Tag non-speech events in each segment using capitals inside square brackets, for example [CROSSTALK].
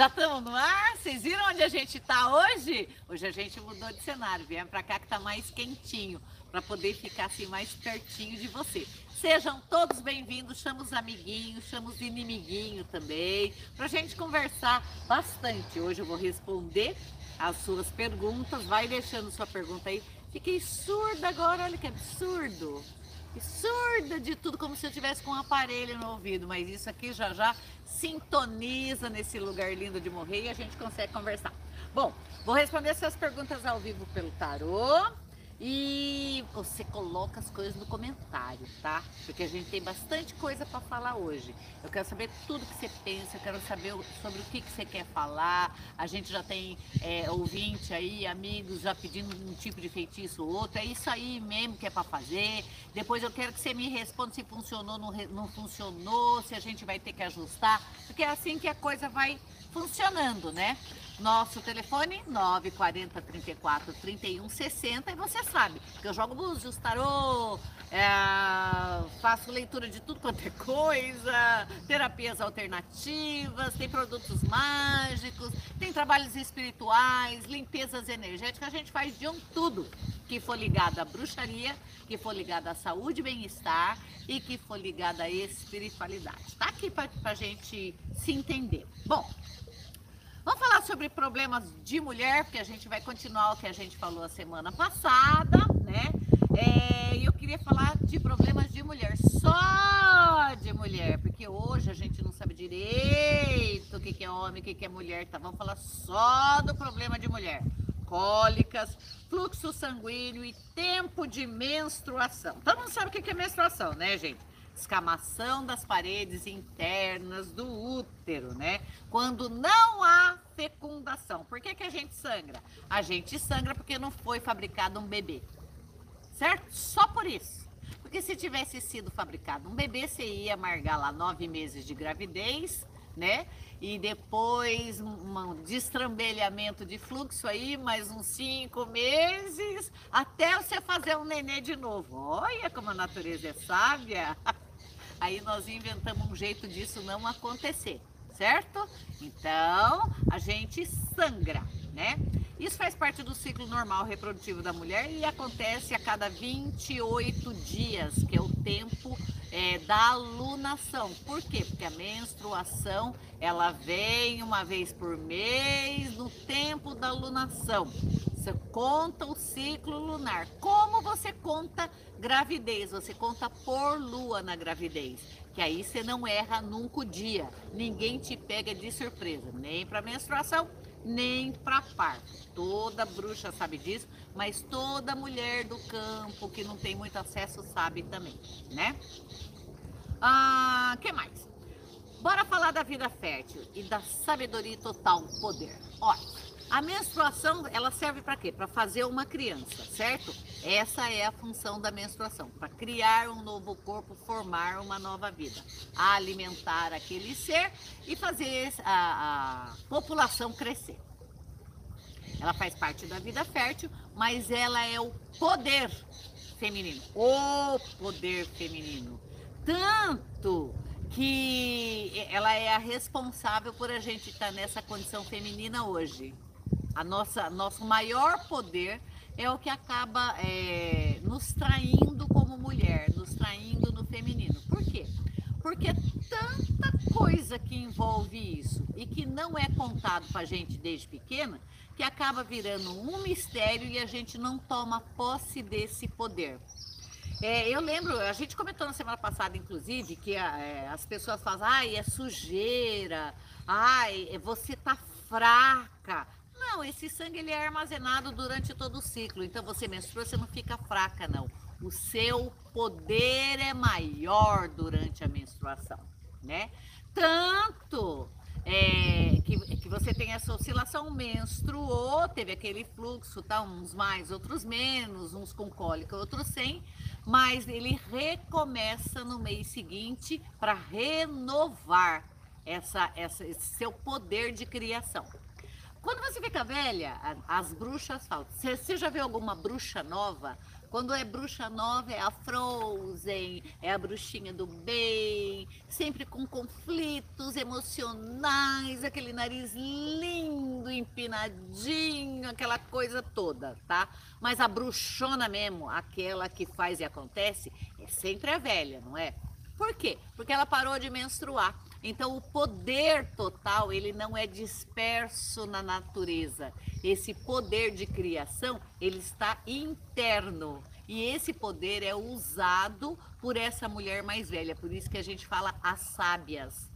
Já estamos no ar? Vocês viram onde a gente está hoje? Hoje a gente mudou de cenário, viemos para cá que está mais quentinho, para poder ficar assim mais pertinho de você. Sejam todos bem-vindos, chama os amiguinhos, chama os inimiguinhos também, para a gente conversar bastante. Hoje eu vou responder as suas perguntas, vai deixando sua pergunta aí. Fiquei surda agora, olha que absurdo surda de tudo, como se eu tivesse com um aparelho no ouvido, mas isso aqui já já sintoniza nesse lugar lindo de morrer e a gente consegue conversar. Bom, vou responder suas perguntas ao vivo pelo tarô. E você coloca as coisas no comentário, tá? Porque a gente tem bastante coisa para falar hoje. Eu quero saber tudo que você pensa, eu quero saber sobre o que, que você quer falar. A gente já tem é, ouvinte aí, amigos já pedindo um tipo de feitiço ou outro. É isso aí mesmo que é para fazer. Depois eu quero que você me responda se funcionou, não, não funcionou, se a gente vai ter que ajustar. Porque é assim que a coisa vai funcionando, né? Nosso telefone 940 34 31 60 e você sabe que eu jogo búzios, tarô, é, faço leitura de tudo quanto é coisa, terapias alternativas, tem produtos mágicos, tem trabalhos espirituais, limpezas energéticas, a gente faz de um tudo que for ligado à bruxaria, que for ligado à saúde e bem-estar e que for ligado à espiritualidade. Tá aqui para a gente se entender. Bom, Vamos falar sobre problemas de mulher, porque a gente vai continuar o que a gente falou a semana passada, né? É, e eu queria falar de problemas de mulher, só de mulher, porque hoje a gente não sabe direito o que, que é homem, o que, que é mulher, tá? Vamos falar só do problema de mulher. Cólicas, fluxo sanguíneo e tempo de menstruação. Todo mundo sabe o que, que é menstruação, né, gente? Escamação das paredes internas do útero, né? Quando não há fecundação. Por que, que a gente sangra? A gente sangra porque não foi fabricado um bebê, certo? Só por isso. Porque se tivesse sido fabricado um bebê, você ia amargar lá nove meses de gravidez, né? E depois um destrambelhamento de fluxo aí, mais uns cinco meses, até você fazer um nenê de novo. Olha como a natureza é sábia. [LAUGHS] Aí nós inventamos um jeito disso não acontecer, certo? Então a gente sangra, né? Isso faz parte do ciclo normal reprodutivo da mulher e acontece a cada 28 dias, que é o tempo é, da alunação. Por quê? Porque a menstruação ela vem uma vez por mês no tempo da alunação. Você conta o ciclo lunar. Como você conta gravidez? Você conta por lua na gravidez. Que aí você não erra nunca o dia. Ninguém te pega de surpresa, nem para menstruação, nem para parto. Toda bruxa sabe disso, mas toda mulher do campo que não tem muito acesso sabe também, né? Ah, que mais? Bora falar da vida fértil e da sabedoria total poder. Olha, a menstruação, ela serve para quê? Para fazer uma criança, certo? Essa é a função da menstruação, para criar um novo corpo, formar uma nova vida, alimentar aquele ser e fazer a, a população crescer. Ela faz parte da vida fértil, mas ela é o poder feminino, o poder feminino. Tanto que ela é a responsável por a gente estar nessa condição feminina hoje. A nossa, nosso maior poder é o que acaba é, nos traindo como mulher, nos traindo no feminino. Por quê? Porque é tanta coisa que envolve isso e que não é contado para a gente desde pequena, que acaba virando um mistério e a gente não toma posse desse poder. É, eu lembro, a gente comentou na semana passada, inclusive, que é, as pessoas falam, ai, é sujeira, ai, você tá fraca. Não, esse sangue ele é armazenado durante todo o ciclo. Então você menstrua, você não fica fraca, não. O seu poder é maior durante a menstruação, né? Tanto é, que, que você tem essa oscilação, menstruou, teve aquele fluxo, tá? Uns mais, outros menos, uns com cólica, outros sem, mas ele recomeça no mês seguinte para renovar essa, essa, esse seu poder de criação. Quando você fica velha, as bruxas falam. Você já viu alguma bruxa nova? Quando é bruxa nova, é a Frozen, é a bruxinha do bem, sempre com conflitos emocionais, aquele nariz lindo, empinadinho, aquela coisa toda, tá? Mas a bruxona mesmo, aquela que faz e acontece, é sempre a velha, não é? Por quê? Porque ela parou de menstruar. Então o poder total, ele não é disperso na natureza. Esse poder de criação, ele está interno. E esse poder é usado por essa mulher mais velha, por isso que a gente fala as sábias.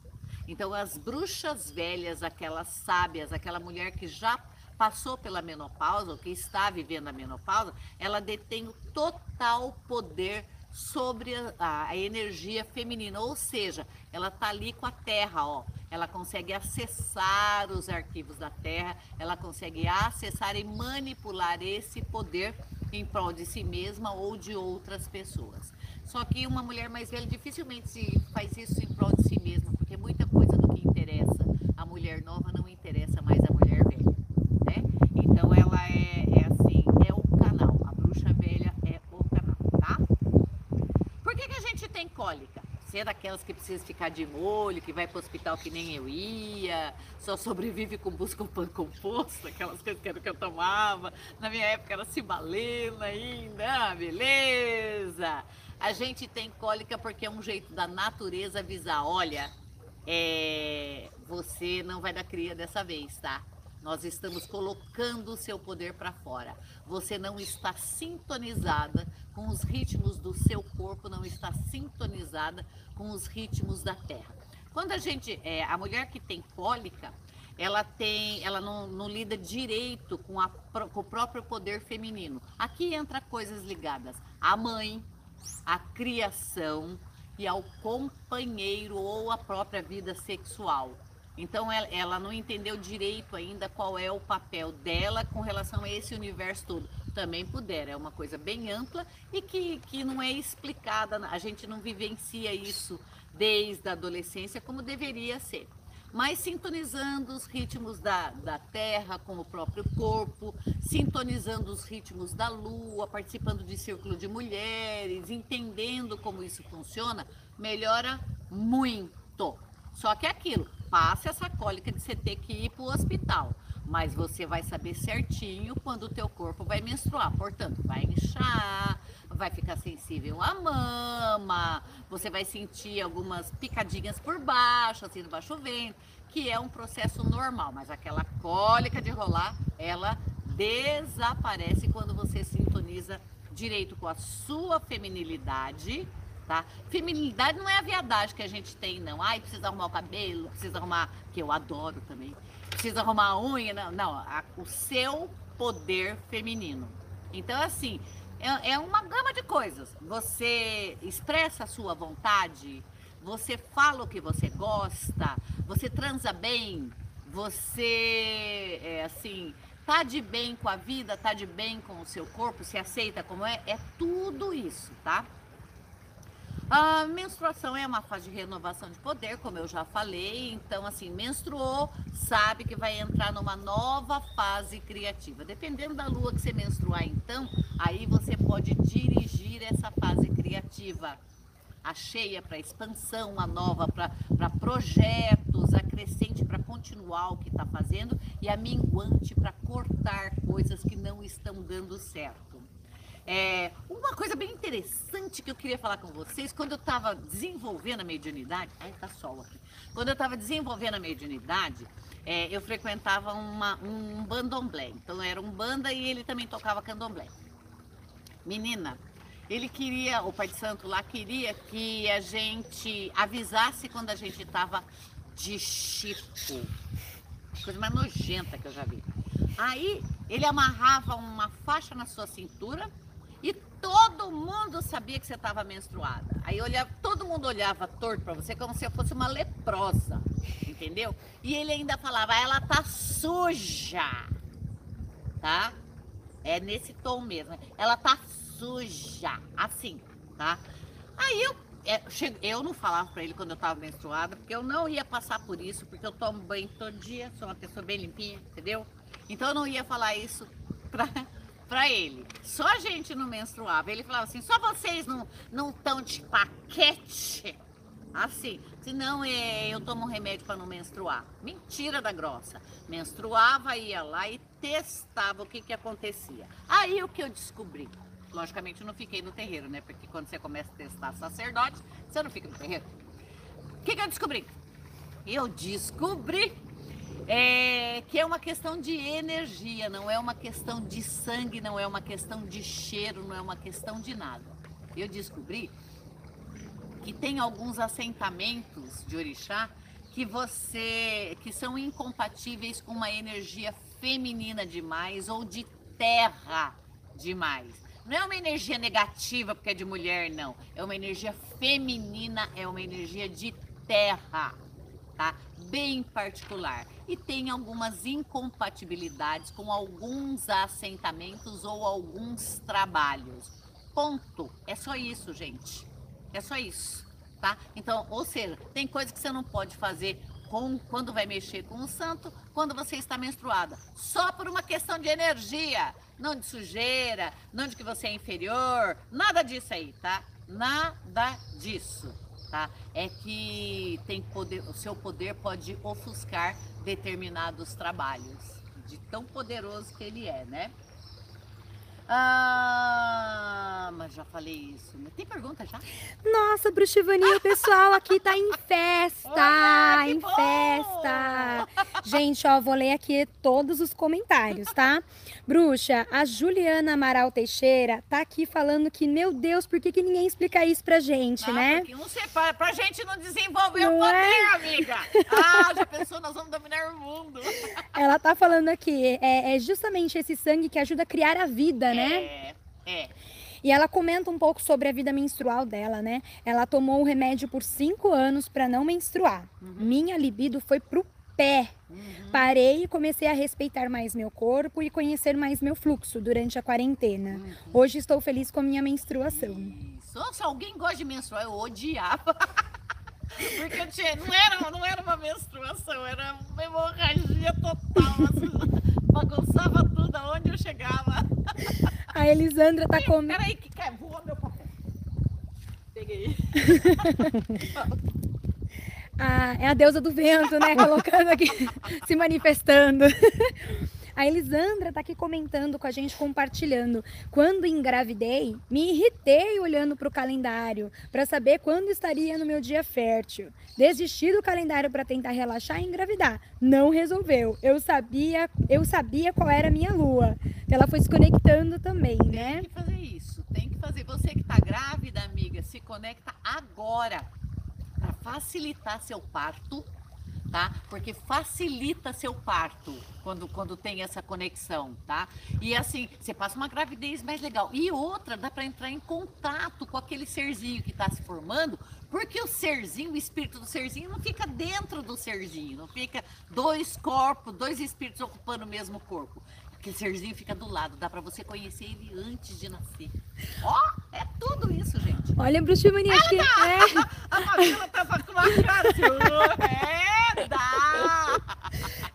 Então as bruxas velhas, aquelas sábias, aquela mulher que já passou pela menopausa, ou que está vivendo a menopausa, ela detém o total poder sobre a, a, energia feminina, ou seja, ela está ali com a terra, ó. Ela consegue acessar os arquivos da terra, ela consegue acessar e manipular esse poder em prol de si mesma ou de outras pessoas. Só que uma mulher mais velha dificilmente faz isso em prol de si mesma, porque muita coisa do que interessa a mulher nova não interessa mais a mulher velha, né? Então ela é, é assim, é o canal. A bruxa velha é o canal, tá? Por que, que a gente tem cólica? Você é daquelas que precisa ficar de molho, que vai para o hospital que nem eu ia, só sobrevive com busca pão composto, aquelas coisas que, que eu tomava. Na minha época era cibalena ainda, ah, beleza. A gente tem cólica porque é um jeito da natureza avisar, olha, é, você não vai dar cria dessa vez, tá? Nós estamos colocando o seu poder para fora. Você não está sintonizada com os ritmos do seu corpo, não está sintonizada com os ritmos da terra. Quando a gente, é, a mulher que tem cólica, ela tem, ela não, não lida direito com, a, com o próprio poder feminino. Aqui entra coisas ligadas à mãe, à criação e ao companheiro ou à própria vida sexual. Então ela, ela, não entendeu direito ainda qual é o papel dela com relação a esse universo todo. Também puder, é uma coisa bem ampla e que, que não é explicada, a gente não vivencia isso desde a adolescência como deveria ser. Mas sintonizando os ritmos da, da terra com o próprio corpo, sintonizando os ritmos da lua, participando de círculo de mulheres, entendendo como isso funciona, melhora muito. Só que é aquilo, passe essa cólica de você ter que ir para o hospital. Mas você vai saber certinho quando o teu corpo vai menstruar. Portanto, vai inchar, vai ficar sensível à mama, você vai sentir algumas picadinhas por baixo, assim, do baixo vento, que é um processo normal. Mas aquela cólica de rolar, ela desaparece quando você sintoniza direito com a sua feminilidade tá? Feminilidade não é a viadagem que a gente tem, não. Ai, precisa arrumar o cabelo, precisa arrumar, que eu adoro também, precisa arrumar a unha, não. Não, a, o seu poder feminino. Então, assim, é, é uma gama de coisas. Você expressa a sua vontade, você fala o que você gosta, você transa bem, você, é, assim, tá de bem com a vida, tá de bem com o seu corpo, se aceita como é, é tudo isso, tá? A menstruação é uma fase de renovação de poder, como eu já falei. Então, assim, menstruou, sabe que vai entrar numa nova fase criativa. Dependendo da lua que você menstruar, então, aí você pode dirigir essa fase criativa. A cheia para expansão, a nova para projetos, a crescente para continuar o que está fazendo e a minguante para cortar coisas que não estão dando certo. É, uma coisa bem interessante que eu queria falar com vocês, quando eu estava desenvolvendo a mediunidade, ai tá sol aqui, quando eu estava desenvolvendo a mediunidade, é, eu frequentava uma, um bandomblé, então era um banda e ele também tocava candomblé. Menina, ele queria, o Pai de Santo lá queria que a gente avisasse quando a gente estava de chico, coisa mais nojenta que eu já vi. Aí ele amarrava uma faixa na sua cintura e todo mundo sabia que você estava menstruada. Aí olhava, todo mundo olhava torto para você como se eu fosse uma leprosa, entendeu? E ele ainda falava, ela tá suja, tá? É nesse tom mesmo. Ela tá suja, assim, tá? Aí eu é, eu não falava para ele quando eu estava menstruada, porque eu não ia passar por isso, porque eu tomo banho todo dia, sou uma pessoa bem limpinha, entendeu? Então eu não ia falar isso para para ele. Só a gente não menstruava. Ele falava assim: só vocês não não estão de paquete. Assim, se não é, eu tomo um remédio para não menstruar. Mentira da grossa. Menstruava, ia lá e testava o que que acontecia. Aí o que eu descobri? Logicamente eu não fiquei no terreiro, né? Porque quando você começa a testar sacerdotes, você não fica no terreiro. O que, que eu descobri? Eu descobri é, que é uma questão de energia, não é uma questão de sangue, não é uma questão de cheiro, não é uma questão de nada. Eu descobri que tem alguns assentamentos de orixá que você que são incompatíveis com uma energia feminina demais ou de terra demais. Não é uma energia negativa porque é de mulher, não. É uma energia feminina, é uma energia de terra, tá? Bem particular. E tem algumas incompatibilidades com alguns assentamentos ou alguns trabalhos. Ponto. É só isso, gente. É só isso, tá? Então, ou seja, tem coisas que você não pode fazer com, quando vai mexer com o santo, quando você está menstruada. Só por uma questão de energia não de sujeira, não de que você é inferior, nada disso aí, tá? Nada disso, tá? É que tem poder, o seu poder pode ofuscar determinados trabalhos, de tão poderoso que ele é, né? Ah, mas já falei isso. Tem pergunta já? Nossa, Bruxivania, o pessoal aqui tá em festa, [LAUGHS] Olá, em bom! festa. Gente, ó, vou ler aqui todos os comentários, tá? Bruxa, a Juliana Amaral Teixeira tá aqui falando que, meu Deus, por que, que ninguém explica isso pra gente, ah, né? Porque não separa, pra gente não desenvolver não o poder, é? amiga. Ah, já pensou, nós vamos dominar o mundo. Ela tá falando aqui, é, é justamente esse sangue que ajuda a criar a vida, né? É, é. E ela comenta um pouco sobre a vida menstrual dela, né? Ela tomou o remédio por cinco anos para não menstruar. Uhum. Minha libido foi pro pé. Uhum. Parei e comecei a respeitar mais meu corpo e conhecer mais meu fluxo durante a quarentena. Uhum. Hoje estou feliz com a minha menstruação. Isso. Se alguém gosta de menstruar, eu odiava. [LAUGHS] Porque tinha, não, era, não era uma menstruação, era uma hemorragia total. Assim, [LAUGHS] bagunçava tudo aonde eu chegava. [LAUGHS] A Elisandra tá comendo. Peraí, que quer? Voa meu papel. Peguei. [LAUGHS] ah, é a deusa do vento, né? Colocando aqui, [LAUGHS] se manifestando. A Elisandra tá aqui comentando com a gente, compartilhando. Quando engravidei, me irritei olhando para o calendário para saber quando estaria no meu dia fértil. Desisti do calendário para tentar relaxar e engravidar. Não resolveu. Eu sabia, eu sabia qual era a minha lua. Ela foi se conectando também, né? Tem que fazer isso. Tem que fazer. Você que está grávida, amiga, se conecta agora para facilitar seu parto tá? Porque facilita seu parto quando, quando tem essa conexão, tá? E assim, você passa uma gravidez mais legal. E outra, dá para entrar em contato com aquele serzinho que está se formando, porque o serzinho, o espírito do serzinho não fica dentro do serzinho, não fica dois corpos, dois espíritos ocupando o mesmo corpo. Aquele serzinho fica do lado, dá para você conhecer ele antes de nascer. Ó, oh, é tudo isso, gente. Olha, Bruxa Mania, que é. [LAUGHS] A Fabiola tava com uma cara assim, é. Dá!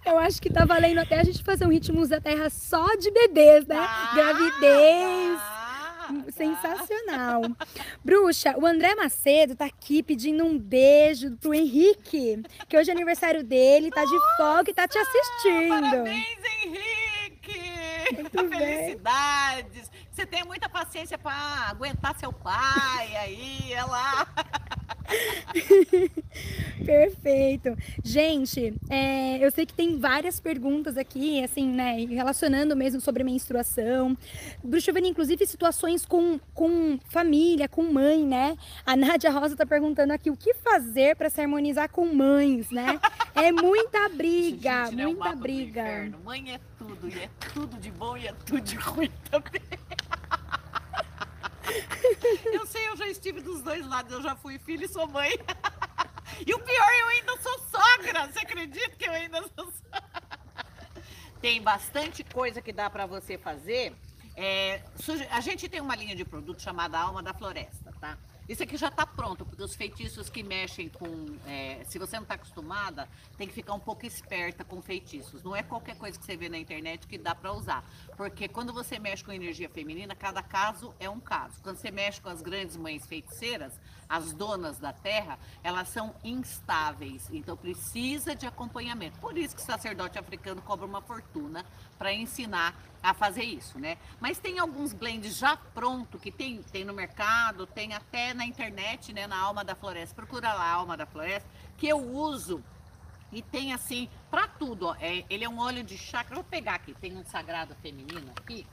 Eu acho que tá valendo até a gente fazer um ritmos da terra só de bebês, né? Dá, Gravidez. Dá, Sensacional. Bruxa, o André Macedo tá aqui pedindo um beijo pro Henrique, que hoje é aniversário dele, tá de folga e tá te assistindo. Parabéns, Henrique! Muito Felicidades! Bem. Você tem muita paciência para aguentar seu pai aí, ela. [LAUGHS] Perfeito. Gente, é, eu sei que tem várias perguntas aqui, assim, né, relacionando mesmo sobre menstruação. Bruxovani, inclusive, situações com, com família, com mãe, né? A Nádia Rosa tá perguntando aqui o que fazer para se harmonizar com mães, né? É muita briga, Gente, muita é briga. Mãe é tudo, e é tudo de bom e é tudo de ruim também. [LAUGHS] Eu sei, eu já estive dos dois lados, eu já fui filho e sou mãe. [LAUGHS] E o pior, eu ainda sou sogra. Você acredita que eu ainda sou sogra? Tem bastante coisa que dá para você fazer. É, a gente tem uma linha de produto chamada Alma da Floresta, tá? Isso aqui já está pronto, porque os feitiços que mexem com. É, se você não está acostumada, tem que ficar um pouco esperta com feitiços. Não é qualquer coisa que você vê na internet que dá para usar. Porque quando você mexe com energia feminina, cada caso é um caso. Quando você mexe com as grandes mães feiticeiras, as donas da terra, elas são instáveis. Então precisa de acompanhamento. Por isso que o sacerdote africano cobra uma fortuna para ensinar a fazer isso, né? Mas tem alguns blends já pronto que tem, tem no mercado, tem até na internet, né? Na Alma da Floresta. Procura lá Alma da Floresta, que eu uso e tem assim para tudo. Ó. É, ele é um óleo de chakra. Vou pegar aqui. Tem um sagrado feminino aqui.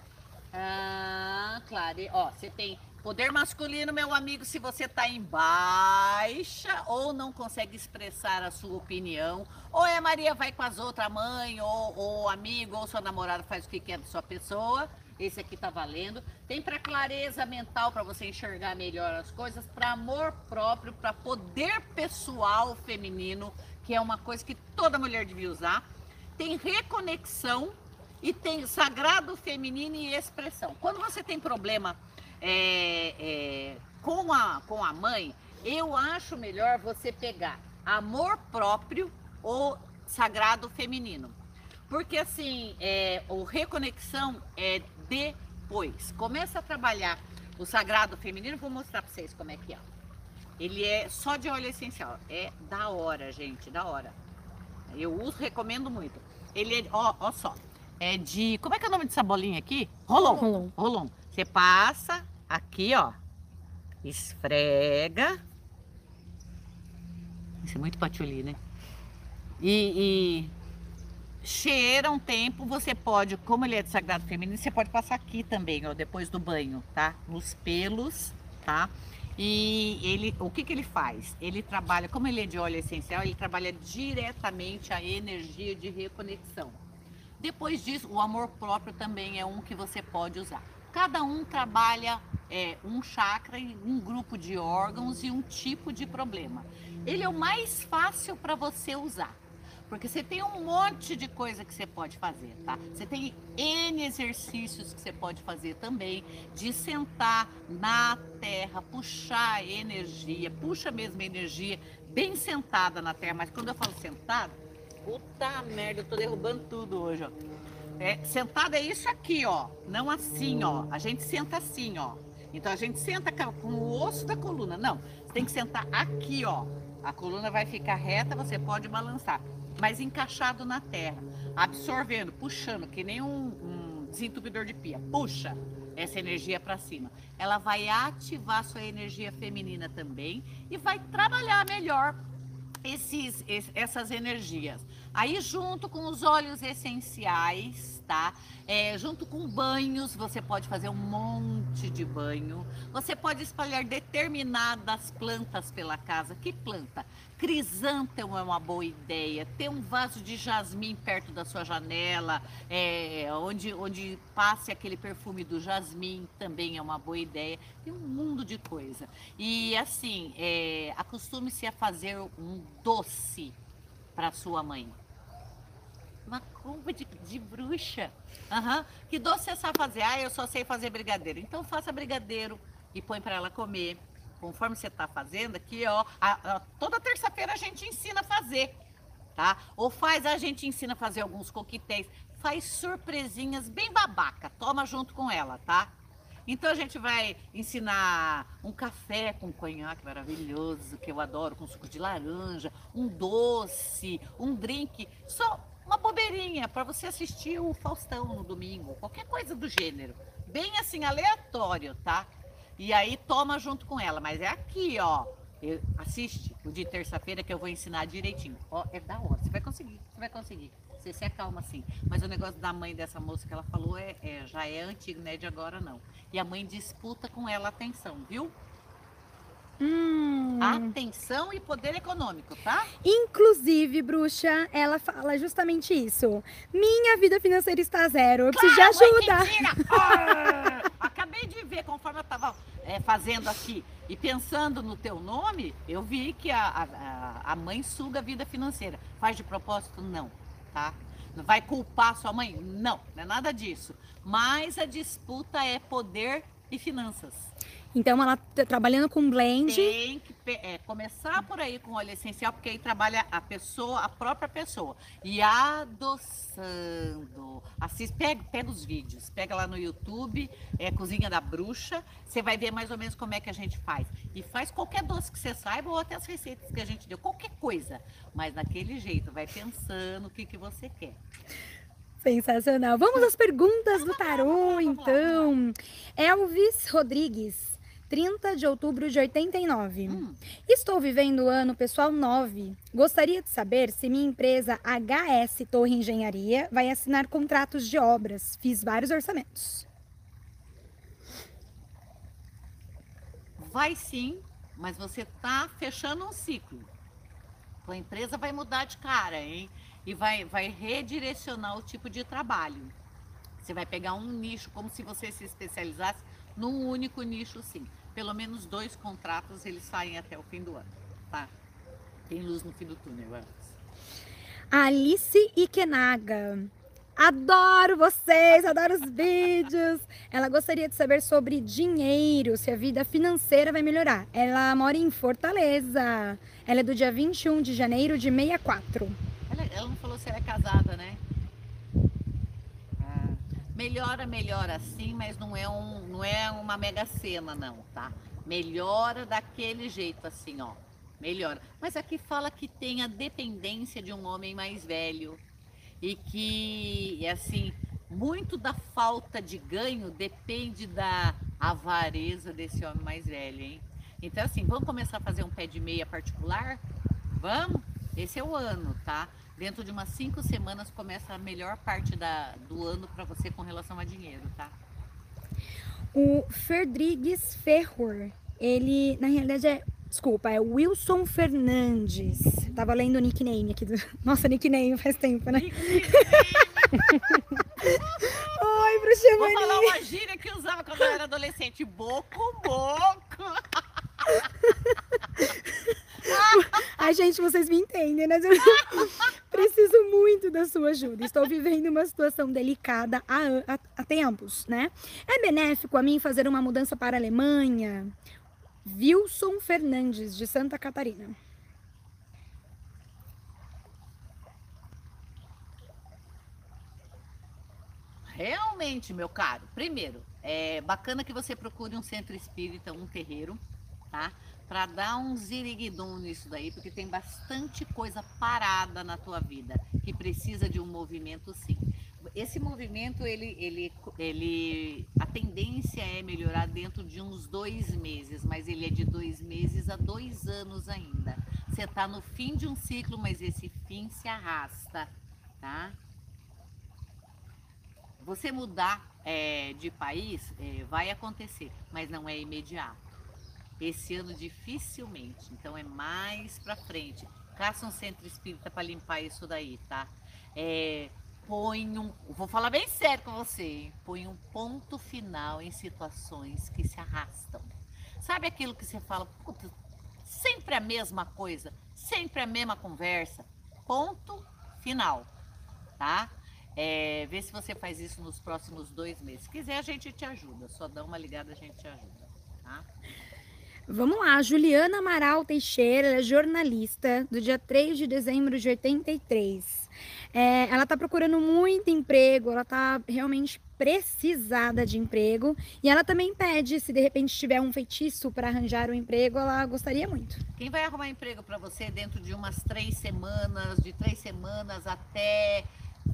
Ah, claro. Ó, você tem Poder masculino, meu amigo, se você está em baixa ou não consegue expressar a sua opinião, ou é Maria vai com as outras mãe, ou, ou amigo, ou sua namorada faz o que quer da sua pessoa. Esse aqui tá valendo. Tem para clareza mental, para você enxergar melhor as coisas, para amor próprio, para poder pessoal feminino, que é uma coisa que toda mulher devia usar. Tem reconexão e tem sagrado feminino e expressão. Quando você tem problema é, é, com, a, com a mãe, eu acho melhor você pegar amor próprio ou sagrado feminino. Porque assim, é, o reconexão é depois. Começa a trabalhar o sagrado feminino, vou mostrar para vocês como é que é. Ele é só de óleo essencial. É da hora, gente, da hora. Eu uso, recomendo muito. Ele é, ó, ó só. É de. Como é que é o nome dessa bolinha aqui? Rolon. Rolon. Rolon. Você passa aqui, ó. Esfrega. Isso é muito patchouli, né? E, e, cheira um tempo, você pode, como ele é de sagrado feminino, você pode passar aqui também, ó, depois do banho, tá? Nos pelos, tá? E ele, o que que ele faz? Ele trabalha, como ele é de óleo essencial, ele trabalha diretamente a energia de reconexão. Depois disso, o amor próprio também é um que você pode usar. Cada um trabalha é, um chakra um grupo de órgãos e um tipo de problema. Ele é o mais fácil para você usar. Porque você tem um monte de coisa que você pode fazer, tá? Você tem N exercícios que você pode fazer também, de sentar na terra, puxar energia, puxa mesmo energia, bem sentada na terra. Mas quando eu falo sentada, puta merda, eu tô derrubando tudo hoje, ó. É, sentada é isso aqui, ó. Não assim, ó. A gente senta assim, ó. Então a gente senta com o osso da coluna. Não, você tem que sentar aqui, ó. A coluna vai ficar reta, você pode balançar, mas encaixado na terra, absorvendo, puxando, que nem um, um desentupidor de pia. Puxa essa energia para cima. Ela vai ativar sua energia feminina também e vai trabalhar melhor esses, essas energias. Aí, junto com os óleos essenciais, tá? É, junto com banhos, você pode fazer um monte de banho. Você pode espalhar determinadas plantas pela casa. Que planta? Crisântemo é uma boa ideia. Ter um vaso de jasmim perto da sua janela, é, onde, onde passe aquele perfume do jasmim, também é uma boa ideia. Tem um mundo de coisa. E assim, é, acostume-se a fazer um doce para sua mãe Macumba de, de bruxa. Uhum. Que doce você sabe fazer? Ah, eu só sei fazer brigadeiro. Então faça brigadeiro e põe para ela comer. Conforme você está fazendo aqui, ó. A, a, toda terça-feira a gente ensina a fazer, tá? Ou faz, a gente ensina a fazer alguns coquetéis. Faz surpresinhas bem babaca. Toma junto com ela, tá? Então a gente vai ensinar um café com conhaque maravilhoso, que eu adoro, com suco de laranja, um doce, um drink. Só uma bobeirinha para você assistir o Faustão no domingo, qualquer coisa do gênero. Bem assim, aleatório, tá? E aí toma junto com ela, mas é aqui, ó. Eu, assiste o de terça-feira que eu vou ensinar direitinho. Ó, é da hora, você vai conseguir, você vai conseguir. Você se acalma assim. Mas o negócio da mãe dessa moça que ela falou é, é já é antigo, não é de agora não. E a mãe disputa com ela atenção, viu? Hum. Atenção e poder econômico, tá? Inclusive, bruxa, ela fala justamente isso. Minha vida financeira está zero. Eu claro, preciso de ajuda. Ah, [LAUGHS] acabei de ver, conforme eu estava é, fazendo aqui e pensando no teu nome, eu vi que a, a, a mãe suga a vida financeira. Faz de propósito? Não, tá? Vai culpar sua mãe? Não, não é nada disso. Mas a disputa é poder e finanças. Então ela tá trabalhando com blend. Tem que é, começar por aí com óleo essencial, porque aí trabalha a pessoa, a própria pessoa. E adoçando. Assiste, pega, pega os vídeos, pega lá no YouTube, é Cozinha da Bruxa, você vai ver mais ou menos como é que a gente faz. E faz qualquer doce que você saiba, ou até as receitas que a gente deu, qualquer coisa. Mas daquele jeito, vai pensando o que, que você quer. Sensacional. Vamos às perguntas do tarô, então. Elvis Rodrigues, 30 de outubro de 89. Hum, Estou vivendo o ano pessoal 9. Gostaria de saber se minha empresa HS Torre Engenharia vai assinar contratos de obras. Fiz vários orçamentos. vai sim, mas você tá fechando um ciclo. Tua empresa vai mudar de cara, hein? E vai, vai redirecionar o tipo de trabalho. Você vai pegar um nicho, como se você se especializasse num único nicho, sim. Pelo menos dois contratos eles saem até o fim do ano, tá? Tem luz no fim do túnel, Elvis. Alice Ikenaga. Adoro vocês, adoro os vídeos. Ela gostaria de saber sobre dinheiro, se a vida financeira vai melhorar. Ela mora em Fortaleza. Ela é do dia 21 de janeiro de 64. Ela, ela não falou se ela é casada, né? Melhora, melhora sim, mas não é, um, não é uma mega cena, não, tá? Melhora daquele jeito, assim, ó. Melhora. Mas aqui fala que tem a dependência de um homem mais velho. E que, assim, muito da falta de ganho depende da avareza desse homem mais velho, hein? Então, assim, vamos começar a fazer um pé de meia particular? Vamos? Esse é o ano, tá? Dentro de umas cinco semanas começa a melhor parte da, do ano para você com relação a dinheiro, tá? O Ferdrigues Ferror, ele, na realidade, é. Desculpa, é Wilson Fernandes. Tava lendo o nickname aqui. Do... [LAUGHS] Nossa, nickname faz tempo, né? [LAUGHS] Oi, bruxa Vou falar uma gíria que eu usava quando eu era adolescente. Boco, boco. [LAUGHS] [LAUGHS] Ai, gente, vocês me entendem, né? Eu [LAUGHS] preciso muito da sua ajuda. Estou vivendo uma situação delicada há, há, há tempos, né? É benéfico a mim fazer uma mudança para a Alemanha? Wilson Fernandes, de Santa Catarina. Realmente, meu caro. Primeiro, é bacana que você procure um centro espírita, um terreiro, tá? Para dar um ziriguidum nisso daí, porque tem bastante coisa parada na tua vida que precisa de um movimento sim. Esse movimento, ele, ele, ele, a tendência é melhorar dentro de uns dois meses, mas ele é de dois meses a dois anos ainda. Você está no fim de um ciclo, mas esse fim se arrasta, tá? Você mudar é, de país é, vai acontecer, mas não é imediato. Esse ano dificilmente, então é mais pra frente. Caça um centro espírita para limpar isso daí, tá? É, põe um, vou falar bem sério com você, hein? põe um ponto final em situações que se arrastam. Sabe aquilo que você fala, puta, sempre a mesma coisa, sempre a mesma conversa. Ponto final, tá? É, vê se você faz isso nos próximos dois meses. Se quiser, a gente te ajuda. Só dá uma ligada, a gente te ajuda. Tá? Vamos lá, Juliana Amaral Teixeira, ela é jornalista do dia 3 de dezembro de 83. É, ela está procurando muito emprego, ela está realmente precisada de emprego e ela também pede, se de repente tiver um feitiço para arranjar um emprego, ela gostaria muito. Quem vai arrumar emprego para você dentro de umas três semanas, de três semanas até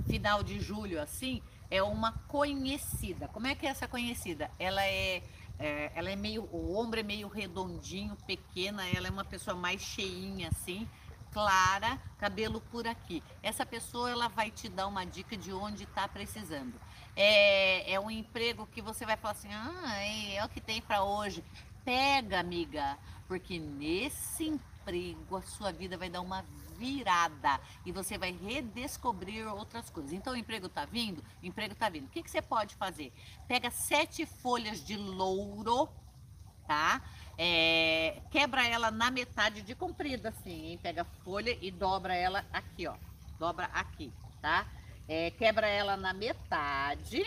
final de julho, assim, é uma conhecida. Como é que é essa conhecida? Ela é, é, ela é meio, o ombro é meio redondinho, pequena, ela é uma pessoa mais cheinha, assim, clara, cabelo por aqui. Essa pessoa, ela vai te dar uma dica de onde está precisando. É, é um emprego que você vai falar assim, ah, é, é o que tem para hoje. Pega, amiga, porque nesse emprego a sua vida vai dar uma virada e você vai redescobrir outras coisas. Então, o emprego tá vindo? O emprego tá vindo. O que, que você pode fazer? Pega sete folhas de louro, tá? É, quebra ela na metade de comprida, assim, hein? Pega a folha e dobra ela aqui, ó. Dobra aqui, tá? É, quebra ela na metade,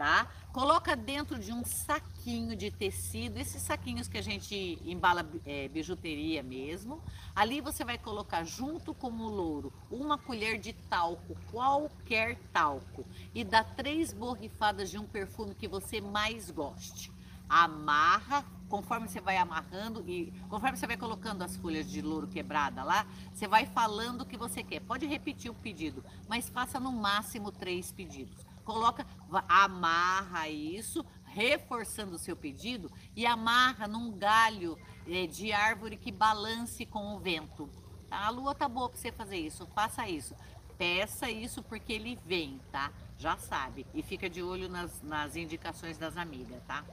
tá? Coloca dentro de um saquinho de tecido, esses saquinhos que a gente embala é, bijuteria mesmo. Ali você vai colocar junto com o louro uma colher de talco, qualquer talco, e dá três borrifadas de um perfume que você mais goste. Amarra, conforme você vai amarrando e conforme você vai colocando as folhas de louro quebrada lá, você vai falando o que você quer. Pode repetir o pedido, mas faça no máximo três pedidos coloca, amarra isso, reforçando o seu pedido e amarra num galho é, de árvore que balance com o vento. Tá? A lua tá boa para você fazer isso, faça isso. Peça isso porque ele vem, tá? Já sabe. E fica de olho nas, nas indicações das amigas, tá?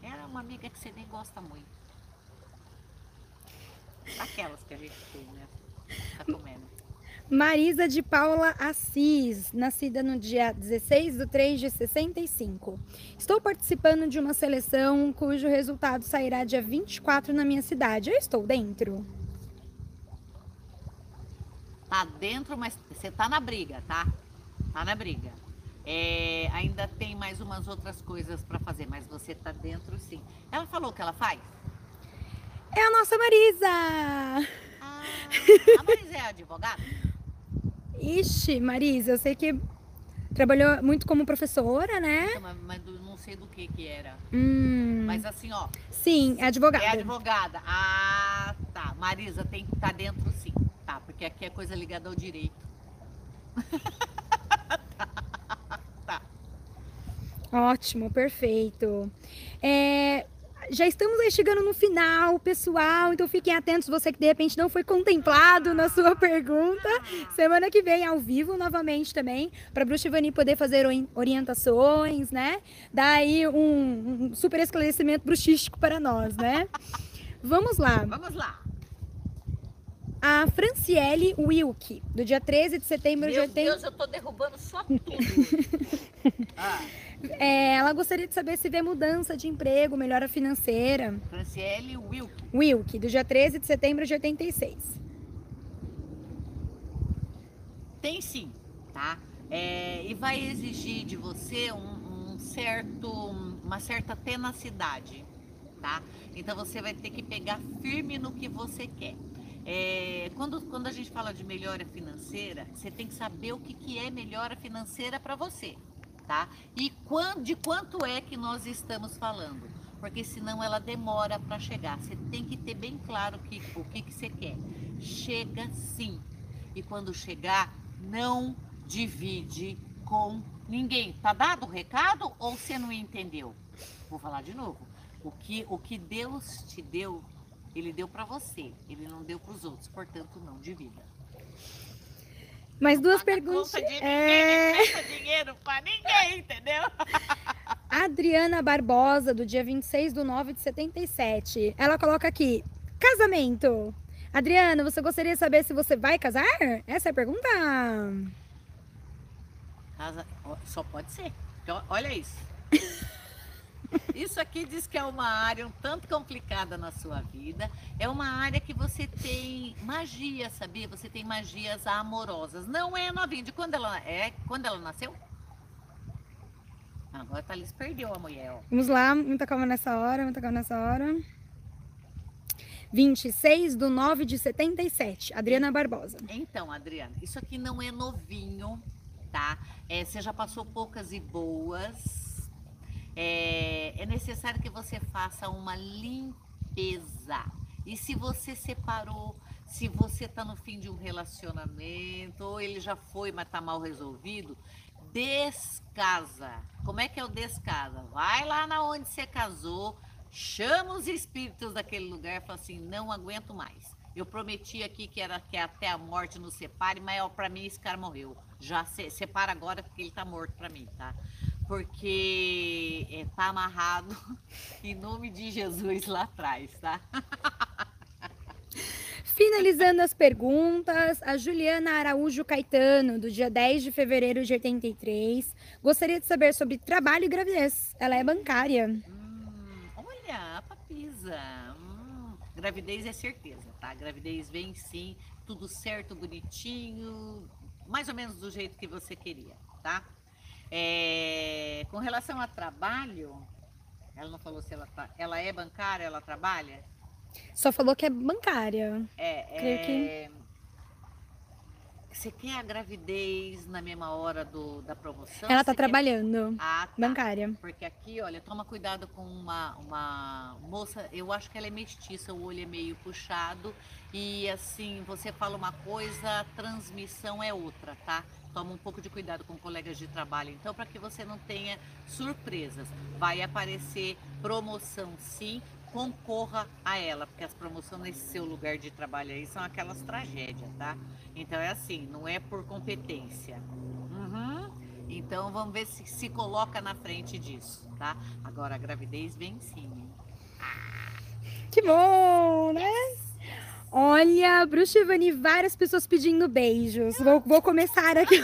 Era uma amiga que você nem gosta muito. Aquelas que a gente tem, né? Tá comendo. Marisa de Paula Assis, nascida no dia 16 de 3 de 65. Estou participando de uma seleção cujo resultado sairá dia 24 na minha cidade. Eu estou dentro? Tá dentro, mas você tá na briga, tá? Tá na briga. É, ainda tem mais umas outras coisas para fazer, mas você tá dentro sim. Ela falou o que ela faz? É a nossa Marisa! Ah, a Marisa é advogada? [LAUGHS] Ixi, Marisa, eu sei que trabalhou muito como professora, né? Então, mas, não sei do que que era. Hum. Mas assim, ó. Sim, é advogada. É advogada. Ah, tá. Marisa tem que estar tá dentro sim. Tá, porque aqui é coisa ligada ao direito. [LAUGHS] tá. tá. Ótimo, perfeito. É, já estamos aí chegando no final, pessoal. Então fiquem atentos, você que de repente não foi contemplado na sua pergunta. Semana que vem, ao vivo, novamente também, para a Bruxa Ivani poder fazer orientações, né? Dar aí um, um super esclarecimento bruxístico para nós, né? Vamos lá. Vamos lá. A Franciele Wilke, do dia 13 de setembro Meu de 80. Meu Deus, eu tô derrubando só tudo. [LAUGHS] ah. [LAUGHS] É, ela gostaria de saber se vê mudança de emprego, melhora financeira. Franciele Wilk. Wilk, do dia 13 de setembro de 86. Tem sim, tá? É, e vai exigir de você um, um certo, uma certa tenacidade, tá? Então você vai ter que pegar firme no que você quer. É, quando, quando a gente fala de melhora financeira, você tem que saber o que, que é melhora financeira para você tá? E de quanto é que nós estamos falando? Porque senão ela demora para chegar. Você tem que ter bem claro que, o que, que você quer. Chega sim. E quando chegar, não divide com ninguém. Tá dado o recado ou você não entendeu? Vou falar de novo. O que, o que Deus te deu, Ele deu para você. Ele não deu para os outros. Portanto, não divida. Mais duas perguntas. é... dinheiro para ninguém, entendeu? [LAUGHS] Adriana Barbosa, do dia 26 de 9 de 77. Ela coloca aqui: casamento. Adriana, você gostaria de saber se você vai casar? Essa é a pergunta. Casa... Só pode ser. Olha isso. [LAUGHS] Isso aqui diz que é uma área um tanto complicada na sua vida. É uma área que você tem magia, sabia? Você tem magias amorosas. Não é novinha. De quando ela é? Quando ela nasceu? Agora a Thalys perdeu a mulher, ó. Vamos lá, muita calma nessa hora, muita calma nessa hora. 26 do 9 de 77, Adriana Barbosa. Então, Adriana, isso aqui não é novinho, tá? É, você já passou poucas e boas é, é necessário que você faça uma limpeza. E se você separou, se você está no fim de um relacionamento, ou ele já foi, mas está mal resolvido, descasa. Como é que é o descasa? Vai lá na onde você casou, chama os espíritos daquele lugar e fala assim: não aguento mais. Eu prometi aqui que era que até a morte nos separe, mas para mim esse cara morreu. Já se, separa agora porque ele está morto para mim, tá? Porque está é, tá amarrado [LAUGHS] em nome de Jesus lá atrás, tá? [LAUGHS] Finalizando as perguntas, a Juliana Araújo Caetano, do dia 10 de fevereiro de 83, gostaria de saber sobre trabalho e gravidez. Ela é bancária. Hum, olha, a papisa. Hum, gravidez é certeza, tá? Gravidez vem sim, tudo certo, bonitinho, mais ou menos do jeito que você queria, tá? É, com relação a trabalho, ela não falou se ela tá, ela é bancária, ela trabalha? Só falou que é bancária. É, Creio é, que- Você quer a gravidez na mesma hora do, da promoção? Ela tá Você quer- trabalhando. Ah, tá. Bancária. Porque aqui, olha, toma cuidado com uma, uma moça, eu acho que ela é mestiça, o olho é meio puxado e assim, você fala uma coisa, a transmissão é outra, tá? Toma um pouco de cuidado com colegas de trabalho, então, para que você não tenha surpresas. Vai aparecer promoção sim, concorra a ela, porque as promoções nesse seu lugar de trabalho aí são aquelas tragédias, tá? Então é assim, não é por competência. Uhum. Então vamos ver se se coloca na frente disso, tá? Agora a gravidez vem sim. Que bom, né? Olha, Bruxa Ivani, várias pessoas pedindo beijos. Vou, vou começar aqui.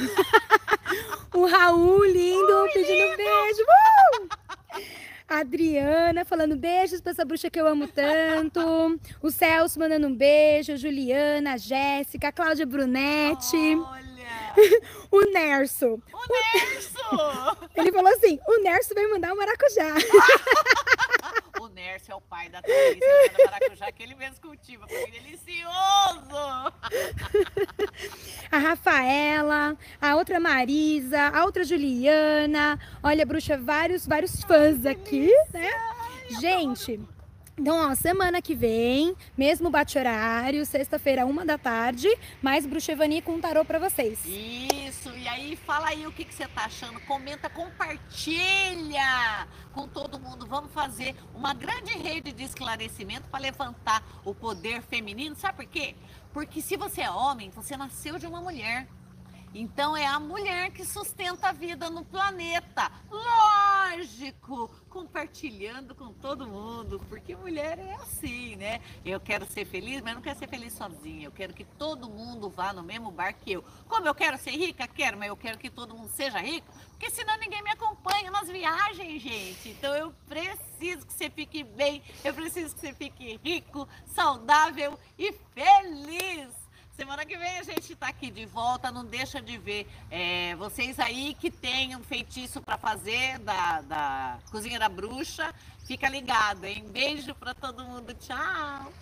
[LAUGHS] o Raul lindo pedindo beijo. Uh! A Adriana falando beijos pra essa bruxa que eu amo tanto. O Celso mandando um beijo. Juliana, a Jéssica, a Cláudia Brunetti. Olha! [LAUGHS] O Nerso. O Nerso! Ele falou assim: o Nerso vai mandar um maracujá. [LAUGHS] o Nerso é o pai da Thaís, da maracujá, que ele mesmo cultiva. Foi delicioso! [LAUGHS] a Rafaela, a outra Marisa, a outra Juliana. Olha, bruxa, vários, vários fãs aqui, né? Gente, então, ó, semana que vem, mesmo bate-horário, sexta-feira, uma da tarde, mais Bruxa Evani com tarô pra vocês. Isso, e aí fala aí o que, que você tá achando, comenta, compartilha com todo mundo. Vamos fazer uma grande rede de esclarecimento para levantar o poder feminino. Sabe por quê? Porque se você é homem, você nasceu de uma mulher. Então é a mulher que sustenta a vida no planeta. Lógico, compartilhando com todo mundo, porque mulher é assim, né? Eu quero ser feliz, mas não quero ser feliz sozinha. Eu quero que todo mundo vá no mesmo bar que eu. Como eu quero ser rica, quero, mas eu quero que todo mundo seja rico, porque senão ninguém me acompanha nas viagens, gente. Então eu preciso que você fique bem, eu preciso que você fique rico, saudável e feliz. Semana que vem a gente tá aqui de volta, não deixa de ver é, vocês aí que tem um feitiço para fazer da, da Cozinha da Bruxa, fica ligado, hein? Beijo para todo mundo, tchau!